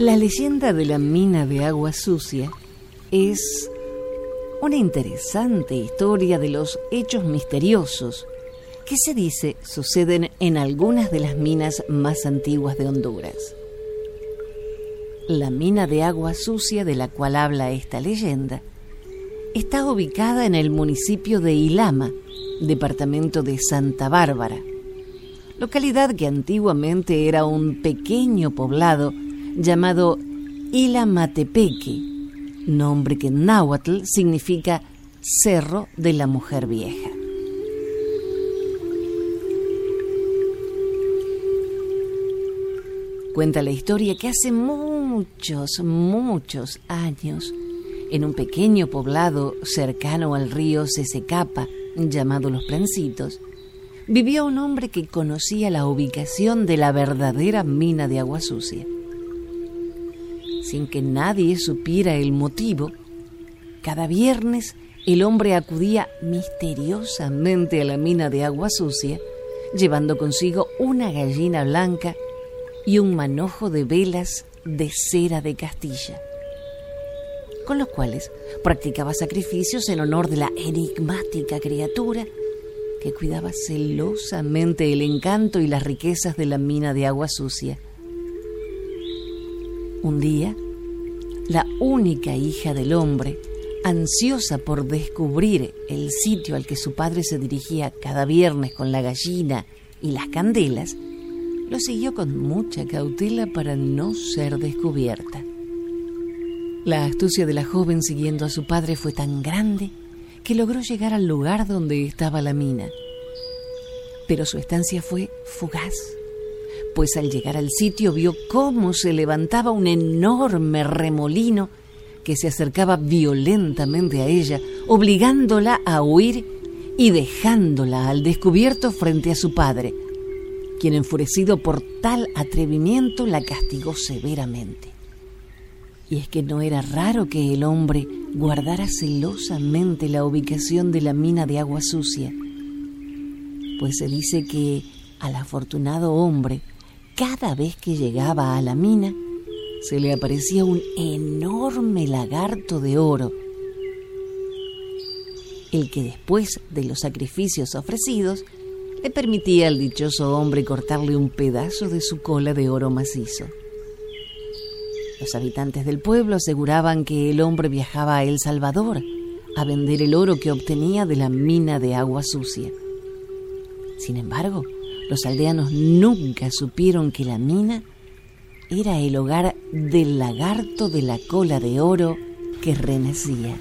La leyenda de la mina de agua sucia es una interesante historia de los hechos misteriosos que se dice suceden en algunas de las minas más antiguas de Honduras. La mina de agua sucia de la cual habla esta leyenda está ubicada en el municipio de Ilama, departamento de Santa Bárbara, localidad que antiguamente era un pequeño poblado llamado Ilamatepeque, nombre que en náhuatl significa Cerro de la Mujer Vieja. Cuenta la historia que hace muchos, muchos años, en un pequeño poblado cercano al río Sesecapa, llamado Los Plancitos, vivía un hombre que conocía la ubicación de la verdadera mina de agua sucia sin que nadie supiera el motivo, cada viernes el hombre acudía misteriosamente a la mina de agua sucia, llevando consigo una gallina blanca y un manojo de velas de cera de Castilla, con los cuales practicaba sacrificios en honor de la enigmática criatura que cuidaba celosamente el encanto y las riquezas de la mina de agua sucia un día, la única hija del hombre, ansiosa por descubrir el sitio al que su padre se dirigía cada viernes con la gallina y las candelas, lo siguió con mucha cautela para no ser descubierta. La astucia de la joven siguiendo a su padre fue tan grande que logró llegar al lugar donde estaba la mina. Pero su estancia fue fugaz pues al llegar al sitio vio cómo se levantaba un enorme remolino que se acercaba violentamente a ella, obligándola a huir y dejándola al descubierto frente a su padre, quien enfurecido por tal atrevimiento la castigó severamente. Y es que no era raro que el hombre guardara celosamente la ubicación de la mina de agua sucia, pues se dice que al afortunado hombre cada vez que llegaba a la mina, se le aparecía un enorme lagarto de oro, el que después de los sacrificios ofrecidos le permitía al dichoso hombre cortarle un pedazo de su cola de oro macizo. Los habitantes del pueblo aseguraban que el hombre viajaba a El Salvador a vender el oro que obtenía de la mina de agua sucia. Sin embargo, los aldeanos nunca supieron que la mina era el hogar del lagarto de la cola de oro que renacía.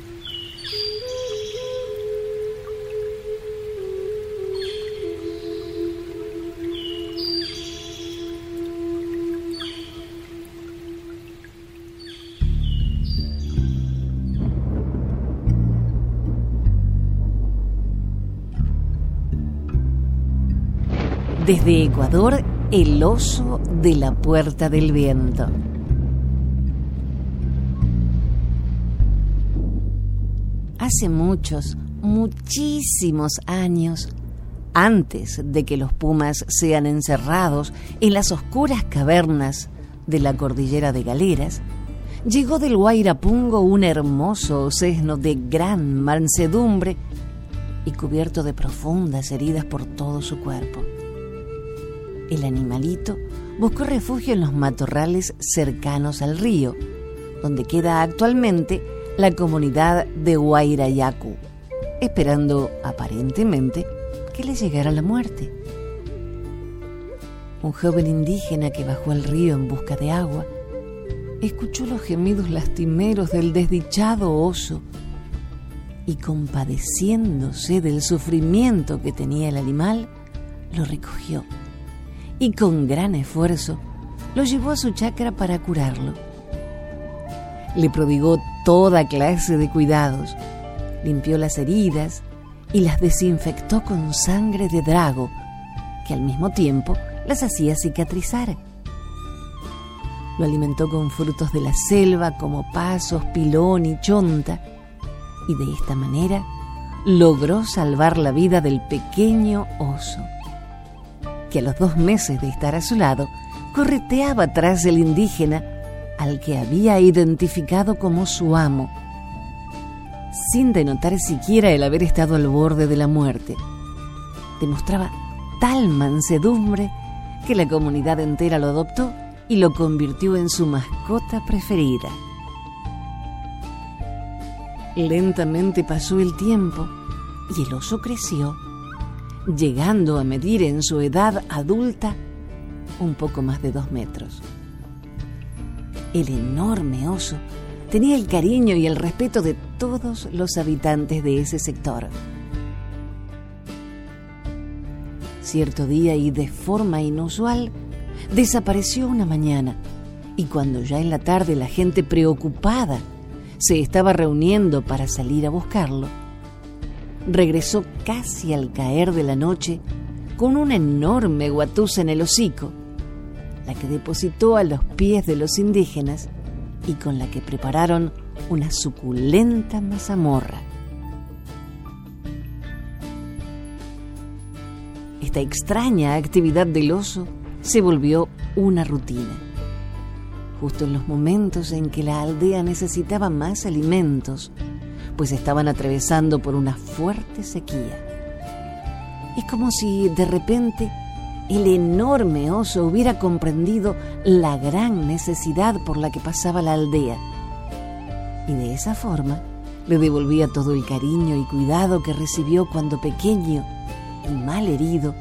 Desde Ecuador, el oso de la Puerta del Viento. Hace muchos, muchísimos años, antes de que los pumas sean encerrados en las oscuras cavernas de la cordillera de Galeras, llegó del Guairapungo un hermoso sesno de gran mansedumbre y cubierto de profundas heridas por todo su cuerpo. El animalito buscó refugio en los matorrales cercanos al río, donde queda actualmente la comunidad de Huayrayacu, esperando aparentemente que le llegara la muerte. Un joven indígena que bajó al río en busca de agua escuchó los gemidos lastimeros del desdichado oso y compadeciéndose del sufrimiento que tenía el animal, lo recogió y con gran esfuerzo lo llevó a su chacra para curarlo. Le prodigó toda clase de cuidados, limpió las heridas y las desinfectó con sangre de drago, que al mismo tiempo las hacía cicatrizar. Lo alimentó con frutos de la selva como pasos, pilón y chonta, y de esta manera logró salvar la vida del pequeño oso, que a los dos meses de estar a su lado correteaba tras el indígena al que había identificado como su amo, sin denotar siquiera el haber estado al borde de la muerte. Demostraba tal mansedumbre que la comunidad entera lo adoptó y lo convirtió en su mascota preferida. Lentamente pasó el tiempo y el oso creció, llegando a medir en su edad adulta un poco más de dos metros. El enorme oso tenía el cariño y el respeto de todos los habitantes de ese sector. Cierto día y de forma inusual, desapareció una mañana y cuando ya en la tarde la gente preocupada se estaba reuniendo para salir a buscarlo, regresó casi al caer de la noche con una enorme guatusa en el hocico la que depositó a los pies de los indígenas y con la que prepararon una suculenta mazamorra. Esta extraña actividad del oso se volvió una rutina. Justo en los momentos en que la aldea necesitaba más alimentos, pues estaban atravesando por una fuerte sequía. Es como si de repente el enorme oso hubiera comprendido la gran necesidad por la que pasaba la aldea. Y de esa forma le devolvía todo el cariño y cuidado que recibió cuando pequeño y mal herido,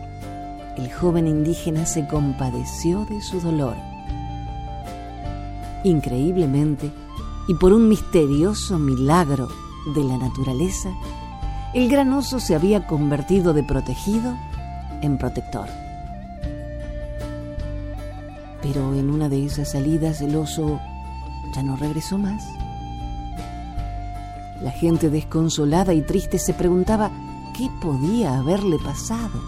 el joven indígena se compadeció de su dolor. Increíblemente, y por un misterioso milagro de la naturaleza, el gran oso se había convertido de protegido en protector pero en una de esas salidas el oso ya no regresó más. La gente desconsolada y triste se preguntaba qué podía haberle pasado.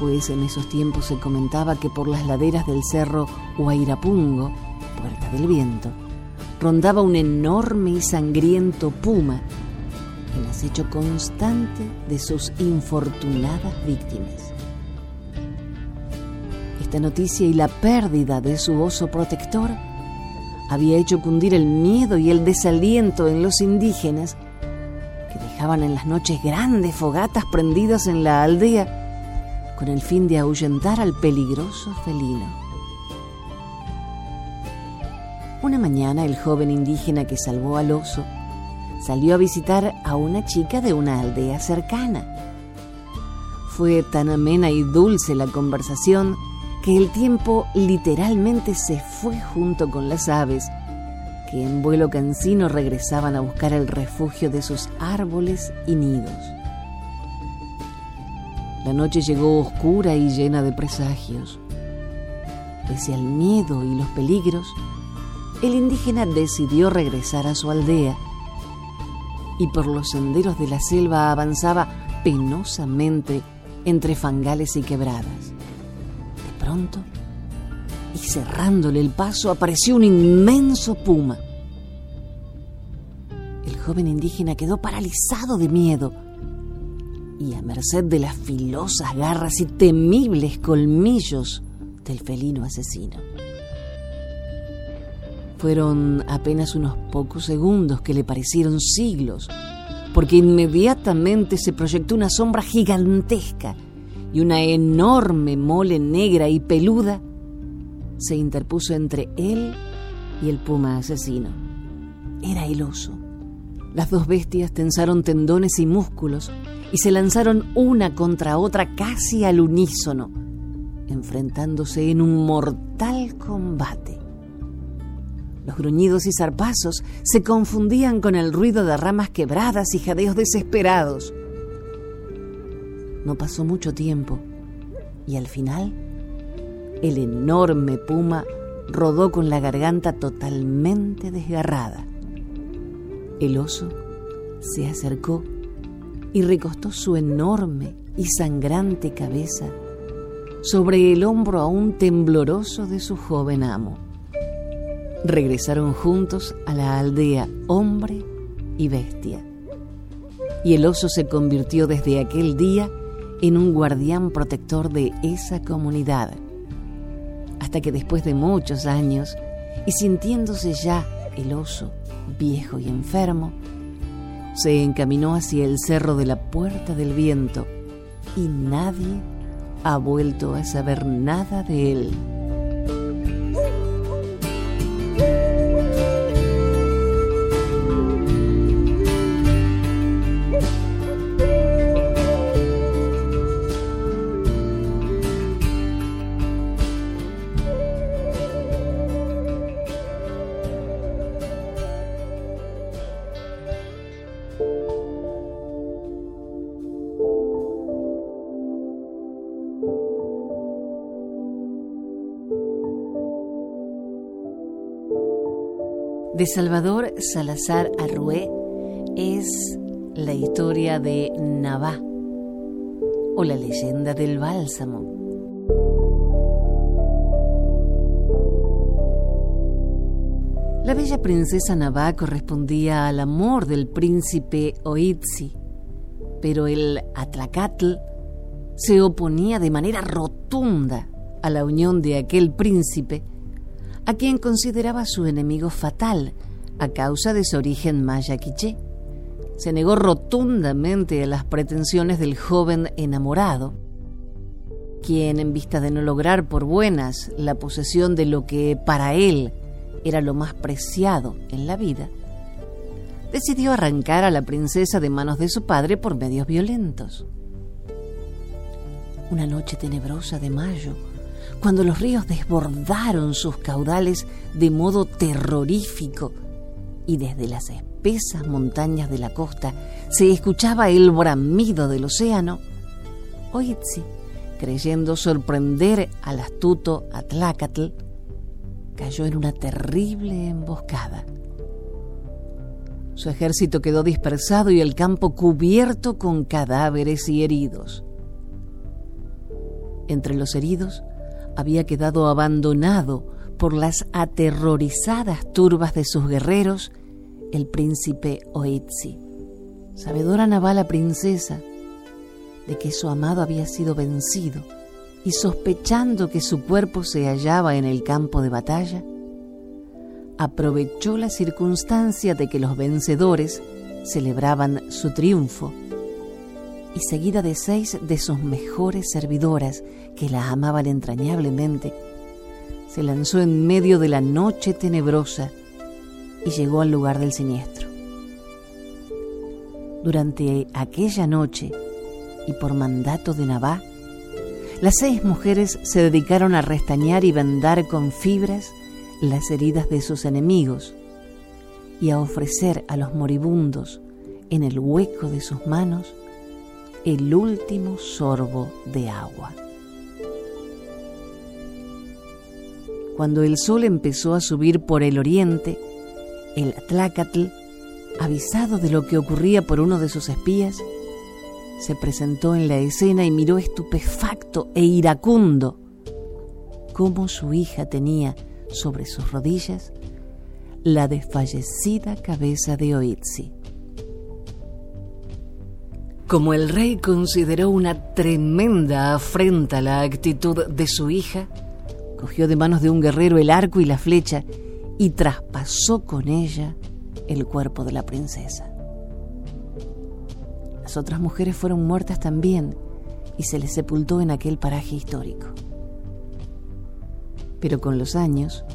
Pues en esos tiempos se comentaba que por las laderas del cerro Huayrapungo, Puerta del Viento, rondaba un enorme y sangriento puma, el acecho constante de sus infortunadas víctimas. Esta noticia y la pérdida de su oso protector había hecho cundir el miedo y el desaliento en los indígenas que dejaban en las noches grandes fogatas prendidas en la aldea con el fin de ahuyentar al peligroso felino. Una mañana el joven indígena que salvó al oso salió a visitar a una chica de una aldea cercana. Fue tan amena y dulce la conversación que el tiempo literalmente se fue junto con las aves que en vuelo cansino regresaban a buscar el refugio de sus árboles y nidos. La noche llegó oscura y llena de presagios. Pese al miedo y los peligros, el indígena decidió regresar a su aldea y por los senderos de la selva avanzaba penosamente entre fangales y quebradas pronto, y cerrándole el paso, apareció un inmenso puma. El joven indígena quedó paralizado de miedo y a merced de las filosas garras y temibles colmillos del felino asesino. Fueron apenas unos pocos segundos que le parecieron siglos, porque inmediatamente se proyectó una sombra gigantesca y una enorme mole negra y peluda se interpuso entre él y el puma asesino. Era el oso. Las dos bestias tensaron tendones y músculos y se lanzaron una contra otra casi al unísono, enfrentándose en un mortal combate. Los gruñidos y zarpazos se confundían con el ruido de ramas quebradas y jadeos desesperados. No pasó mucho tiempo y al final el enorme puma rodó con la garganta totalmente desgarrada. El oso se acercó y recostó su enorme y sangrante cabeza sobre el hombro aún tembloroso de su joven amo. Regresaron juntos a la aldea hombre y bestia. Y el oso se convirtió desde aquel día en un guardián protector de esa comunidad. Hasta que después de muchos años, y sintiéndose ya el oso viejo y enfermo, se encaminó hacia el cerro de la Puerta del Viento y nadie ha vuelto a saber nada de él. De Salvador Salazar Arrué es la historia de Navá o la leyenda del bálsamo. La bella princesa Navá correspondía al amor del príncipe Oitzi, pero el Atlacatl se oponía de manera rotunda a la unión de aquel príncipe a quien consideraba su enemigo fatal a causa de su origen maya quiché. Se negó rotundamente a las pretensiones del joven enamorado, quien en vista de no lograr por buenas la posesión de lo que para él era lo más preciado en la vida, decidió arrancar a la princesa de manos de su padre por medios violentos. Una noche tenebrosa de mayo, cuando los ríos desbordaron sus caudales de modo terrorífico y desde las espesas montañas de la costa se escuchaba el bramido del océano, Oitzi, creyendo sorprender al astuto Atlacatl, cayó en una terrible emboscada. Su ejército quedó dispersado y el campo cubierto con cadáveres y heridos. Entre los heridos había quedado abandonado por las aterrorizadas turbas de sus guerreros el príncipe Oitzi. Sabedora naval princesa de que su amado había sido vencido y sospechando que su cuerpo se hallaba en el campo de batalla, aprovechó la circunstancia de que los vencedores celebraban su triunfo y seguida de seis de sus mejores servidoras que la amaban entrañablemente, se lanzó en medio de la noche tenebrosa y llegó al lugar del siniestro. Durante aquella noche, y por mandato de Nabá, las seis mujeres se dedicaron a restañar y vendar con fibras las heridas de sus enemigos y a ofrecer a los moribundos en el hueco de sus manos el último sorbo de agua. Cuando el sol empezó a subir por el oriente, el Tlacatl, avisado de lo que ocurría por uno de sus espías, se presentó en la escena y miró estupefacto e iracundo cómo su hija tenía sobre sus rodillas la desfallecida cabeza de Oitzi. Como el rey consideró una tremenda afrenta la actitud de su hija, cogió de manos de un guerrero el arco y la flecha y traspasó con ella el cuerpo de la princesa. Las otras mujeres fueron muertas también y se le sepultó en aquel paraje histórico. Pero con los años,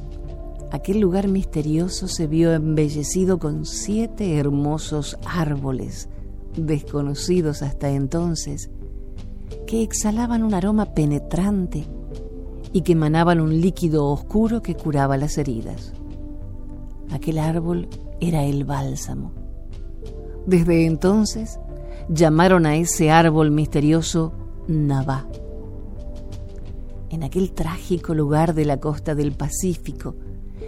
aquel lugar misterioso se vio embellecido con siete hermosos árboles, desconocidos hasta entonces, que exhalaban un aroma penetrante y que emanaban un líquido oscuro que curaba las heridas. Aquel árbol era el bálsamo. Desde entonces llamaron a ese árbol misterioso Navá. En aquel trágico lugar de la costa del Pacífico,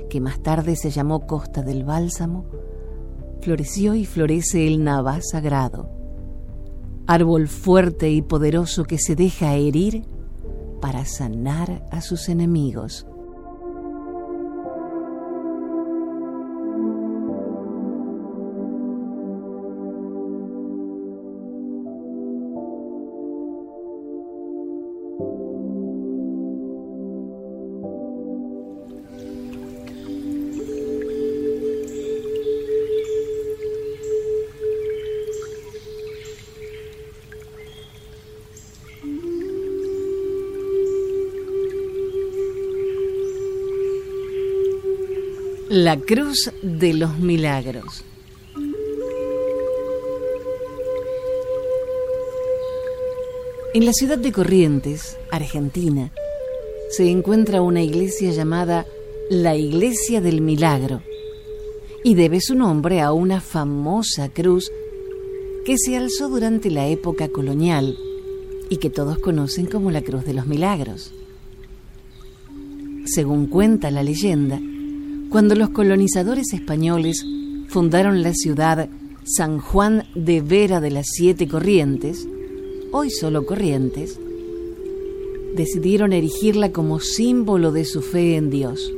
que más tarde se llamó Costa del Bálsamo, floreció y florece el Navá sagrado, árbol fuerte y poderoso que se deja herir para sanar a sus enemigos. La Cruz de los Milagros. En la ciudad de Corrientes, Argentina, se encuentra una iglesia llamada la Iglesia del Milagro y debe su nombre a una famosa cruz que se alzó durante la época colonial y que todos conocen como la Cruz de los Milagros. Según cuenta la leyenda, cuando los colonizadores españoles fundaron la ciudad San Juan de Vera de las Siete Corrientes, hoy solo Corrientes, decidieron erigirla como símbolo de su fe en Dios.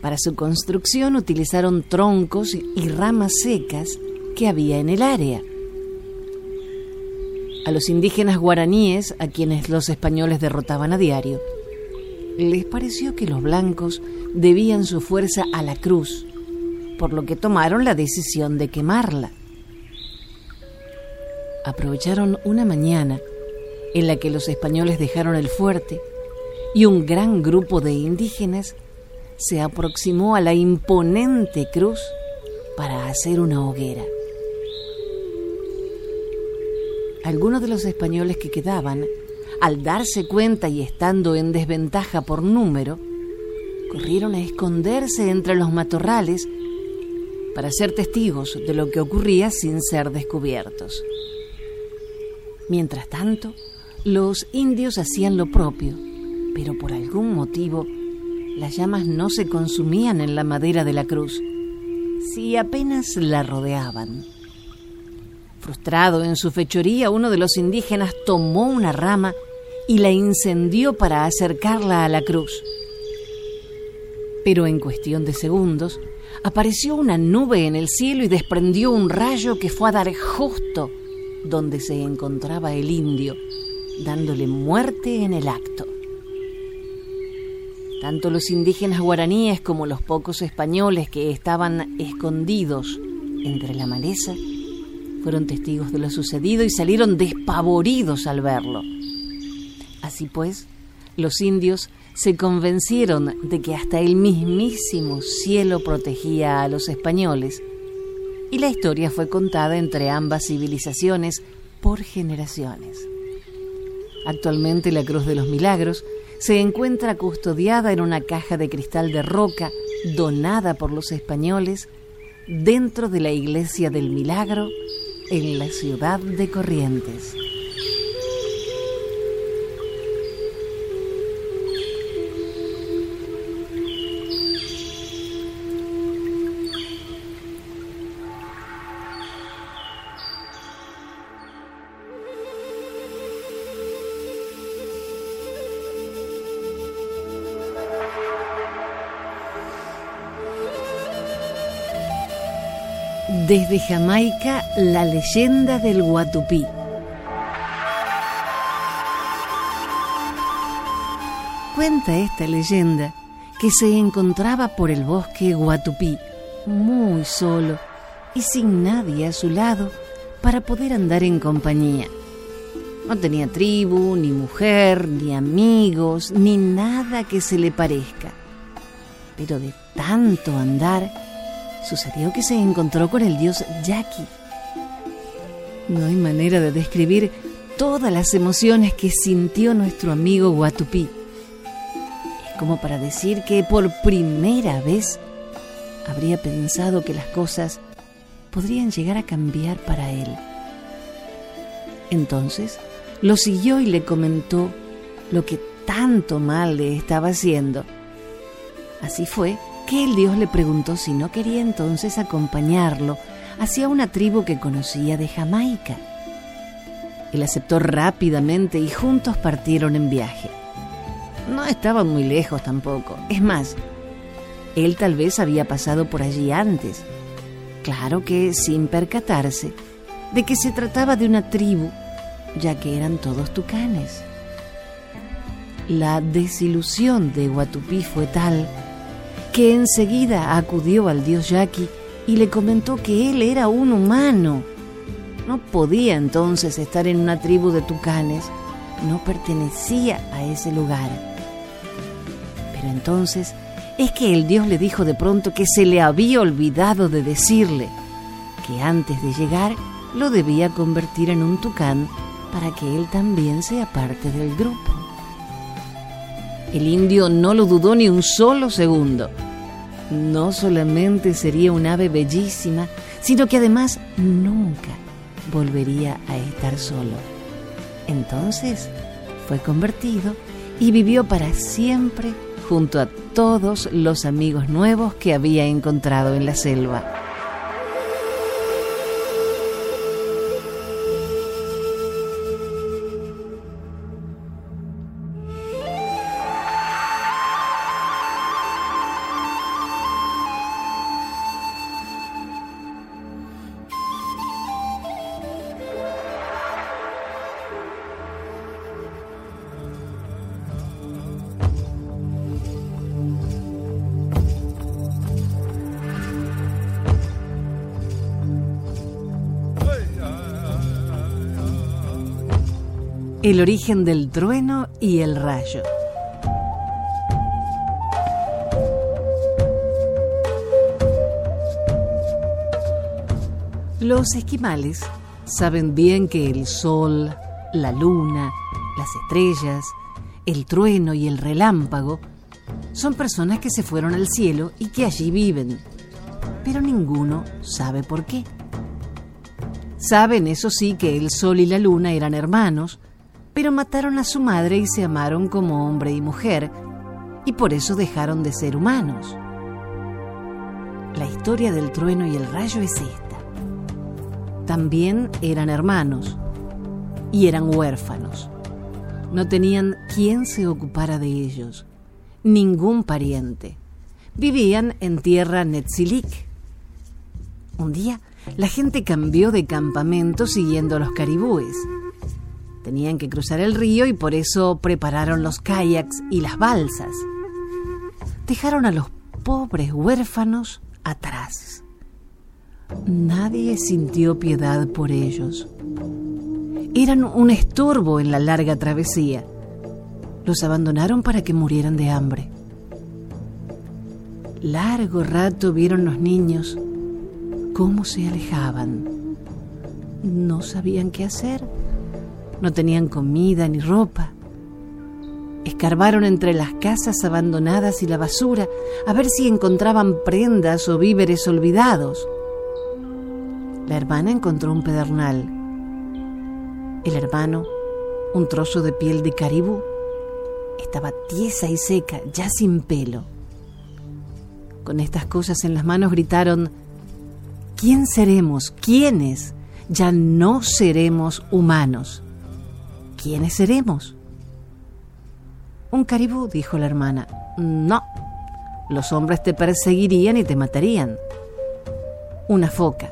Para su construcción utilizaron troncos y ramas secas que había en el área. A los indígenas guaraníes, a quienes los españoles derrotaban a diario, les pareció que los blancos debían su fuerza a la cruz, por lo que tomaron la decisión de quemarla. Aprovecharon una mañana en la que los españoles dejaron el fuerte y un gran grupo de indígenas se aproximó a la imponente cruz para hacer una hoguera. Algunos de los españoles que quedaban al darse cuenta y estando en desventaja por número, corrieron a esconderse entre los matorrales para ser testigos de lo que ocurría sin ser descubiertos. Mientras tanto, los indios hacían lo propio, pero por algún motivo las llamas no se consumían en la madera de la cruz, si apenas la rodeaban. Frustrado en su fechoría, uno de los indígenas tomó una rama y la incendió para acercarla a la cruz. Pero en cuestión de segundos apareció una nube en el cielo y desprendió un rayo que fue a dar justo donde se encontraba el indio, dándole muerte en el acto. Tanto los indígenas guaraníes como los pocos españoles que estaban escondidos entre la maleza fueron testigos de lo sucedido y salieron despavoridos al verlo. Así pues, los indios se convencieron de que hasta el mismísimo cielo protegía a los españoles, y la historia fue contada entre ambas civilizaciones por generaciones. Actualmente la Cruz de los Milagros se encuentra custodiada en una caja de cristal de roca donada por los españoles dentro de la Iglesia del Milagro en la ciudad de Corrientes. Desde Jamaica, la leyenda del Guatupí. Cuenta esta leyenda que se encontraba por el bosque Guatupí, muy solo y sin nadie a su lado para poder andar en compañía. No tenía tribu, ni mujer, ni amigos, ni nada que se le parezca. Pero de tanto andar, sucedió que se encontró con el dios Yaqui. No hay manera de describir todas las emociones que sintió nuestro amigo Guatupí. Es como para decir que por primera vez habría pensado que las cosas podrían llegar a cambiar para él. Entonces lo siguió y le comentó lo que tanto mal le estaba haciendo. Así fue que el dios le preguntó si no quería entonces acompañarlo hacia una tribu que conocía de Jamaica. Él aceptó rápidamente y juntos partieron en viaje. No estaban muy lejos tampoco. Es más, él tal vez había pasado por allí antes. Claro que sin percatarse de que se trataba de una tribu, ya que eran todos tucanes. La desilusión de Guatupí fue tal que enseguida acudió al dios Yaqui y le comentó que él era un humano. No podía entonces estar en una tribu de tucanes, no pertenecía a ese lugar. Pero entonces es que el dios le dijo de pronto que se le había olvidado de decirle que antes de llegar lo debía convertir en un tucán para que él también sea parte del grupo. El indio no lo dudó ni un solo segundo no solamente sería un ave bellísima, sino que además nunca volvería a estar solo. Entonces fue convertido y vivió para siempre junto a todos los amigos nuevos que había encontrado en la selva. El origen del trueno y el rayo. Los esquimales saben bien que el sol, la luna, las estrellas, el trueno y el relámpago son personas que se fueron al cielo y que allí viven, pero ninguno sabe por qué. Saben, eso sí, que el sol y la luna eran hermanos, pero mataron a su madre y se amaron como hombre y mujer, y por eso dejaron de ser humanos. La historia del trueno y el rayo es esta. También eran hermanos y eran huérfanos. No tenían quien se ocupara de ellos, ningún pariente. Vivían en tierra Netzilik. Un día, la gente cambió de campamento siguiendo a los caribúes Tenían que cruzar el río y por eso prepararon los kayaks y las balsas. Dejaron a los pobres huérfanos atrás. Nadie sintió piedad por ellos. Eran un estorbo en la larga travesía. Los abandonaron para que murieran de hambre. Largo rato vieron los niños cómo se alejaban. No sabían qué hacer no tenían comida ni ropa. Escarbaron entre las casas abandonadas y la basura a ver si encontraban prendas o víveres olvidados. La hermana encontró un pedernal. El hermano, un trozo de piel de caribú. Estaba tiesa y seca, ya sin pelo. Con estas cosas en las manos gritaron, ¿quién seremos? ¿Quiénes? Ya no seremos humanos. ¿Quiénes seremos? Un caribú, dijo la hermana. No, los hombres te perseguirían y te matarían. Una foca.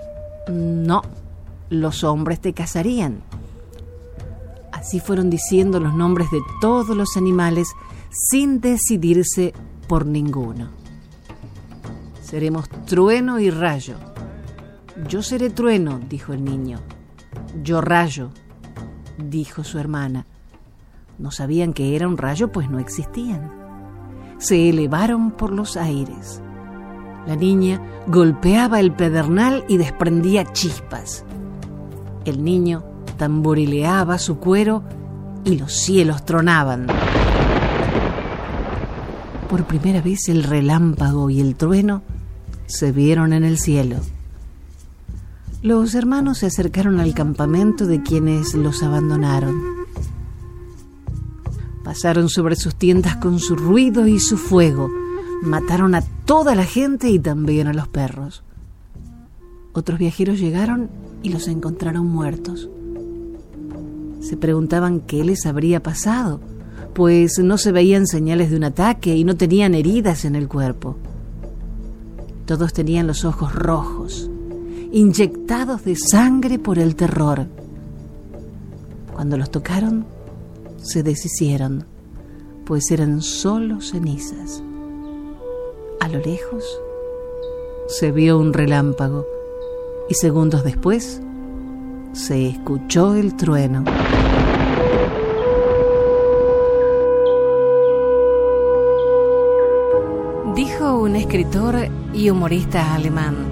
No, los hombres te cazarían. Así fueron diciendo los nombres de todos los animales sin decidirse por ninguno. Seremos trueno y rayo. Yo seré trueno, dijo el niño. Yo rayo, dijo su hermana. No sabían que era un rayo, pues no existían. Se elevaron por los aires. La niña golpeaba el pedernal y desprendía chispas. El niño tamborileaba su cuero y los cielos tronaban. Por primera vez el relámpago y el trueno se vieron en el cielo. Los hermanos se acercaron al campamento de quienes los abandonaron. Pasaron sobre sus tiendas con su ruido y su fuego. Mataron a toda la gente y también a los perros. Otros viajeros llegaron y los encontraron muertos. Se preguntaban qué les habría pasado, pues no se veían señales de un ataque y no tenían heridas en el cuerpo. Todos tenían los ojos rojos, inyectados de sangre por el terror. Cuando los tocaron, se deshicieron, pues eran solo cenizas. A lo lejos se vio un relámpago y segundos después se escuchó el trueno. Dijo un escritor y humorista alemán,